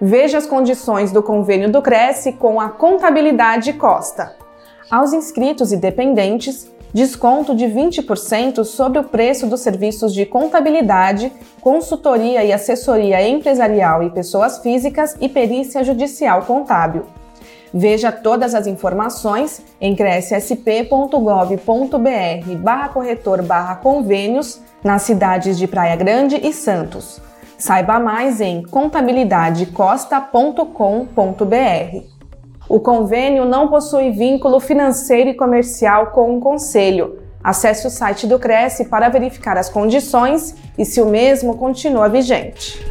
Veja as condições do convênio do Cresce com a Contabilidade Costa. Aos inscritos e dependentes, desconto de 20% sobre o preço dos serviços de contabilidade, consultoria e assessoria empresarial e pessoas físicas e perícia judicial contábil. Veja todas as informações em crescsp.gov.br barra corretor barra convênios nas cidades de Praia Grande e Santos. Saiba mais em contabilidadecosta.com.br. O convênio não possui vínculo financeiro e comercial com o Conselho. Acesse o site do Cresce para verificar as condições e se o mesmo continua vigente.